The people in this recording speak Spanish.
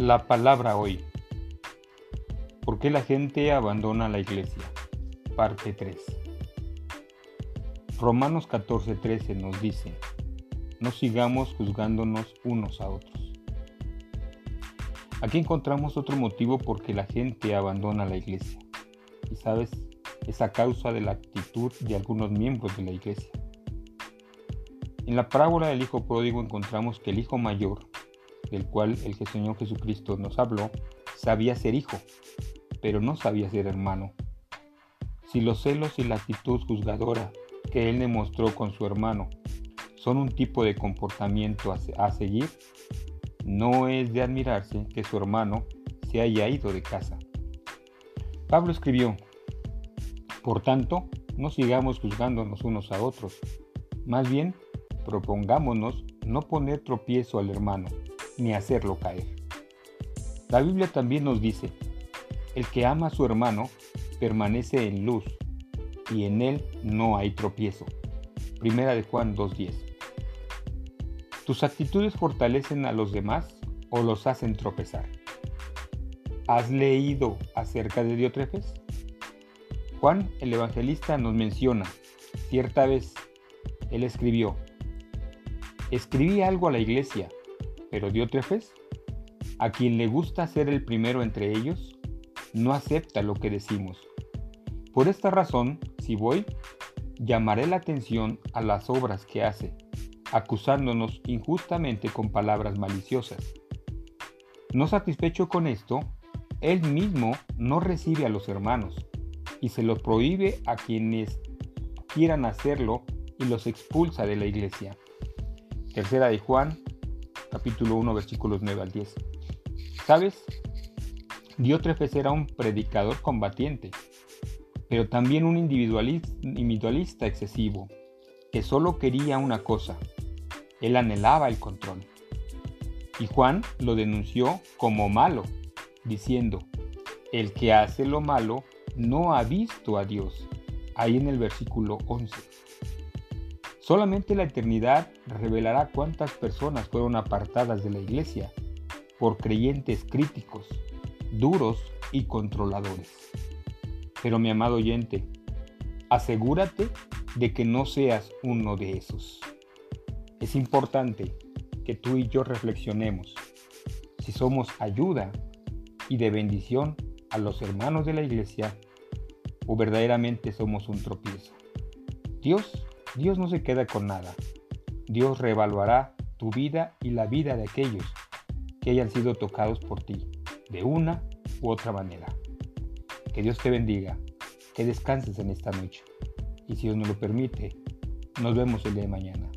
La palabra hoy. ¿Por qué la gente abandona la iglesia? Parte 3. Romanos 14:13 nos dice, no sigamos juzgándonos unos a otros. Aquí encontramos otro motivo por qué la gente abandona la iglesia. Y sabes, es a causa de la actitud de algunos miembros de la iglesia. En la parábola del Hijo Pródigo encontramos que el Hijo Mayor del cual el Señor Jesucristo nos habló, sabía ser hijo, pero no sabía ser hermano. Si los celos y la actitud juzgadora que él demostró con su hermano son un tipo de comportamiento a, seguir, no es de admirarse que su hermano se haya ido de casa. Pablo escribió, por tanto, no sigamos juzgándonos unos a otros, más bien propongámonos no poner tropiezo al hermano ni hacerlo caer. La Biblia también nos dice, el que ama a su hermano permanece en luz y en él no hay tropiezo. Primera de Juan 2.10. ¿Tus actitudes fortalecen a los demás o los hacen tropezar? ¿Has leído acerca de Diotrefes? Juan el Evangelista nos menciona, cierta vez, él escribió, escribí algo a la iglesia, pero Diótrefes, a quien le gusta ser el primero entre ellos, no acepta lo que decimos. Por esta razón, si voy, llamaré la atención a las obras que hace, acusándonos injustamente con palabras maliciosas. No satisfecho con esto, él mismo no recibe a los hermanos y se lo prohíbe a quienes quieran hacerlo y los expulsa de la iglesia. Tercera de Juan capítulo 1, versículos 9 al 10. ¿Sabes? Diótrefes era un predicador combatiente, pero también un individualista excesivo, que solo quería una cosa. Él anhelaba el control. Y Juan lo denunció como malo, diciendo, el que hace lo malo no ha visto a Dios. Ahí en el versículo 11. Solamente la eternidad revelará cuántas personas fueron apartadas de la iglesia por creyentes críticos, duros y controladores. Pero mi amado oyente, asegúrate de que no seas uno de esos. Es importante que tú y yo reflexionemos si somos ayuda y de bendición a los hermanos de la iglesia o verdaderamente somos un tropiezo. Dios Dios no se queda con nada. Dios reevaluará tu vida y la vida de aquellos que hayan sido tocados por ti, de una u otra manera. Que Dios te bendiga, que descanses en esta noche. Y si Dios nos lo permite, nos vemos el día de mañana.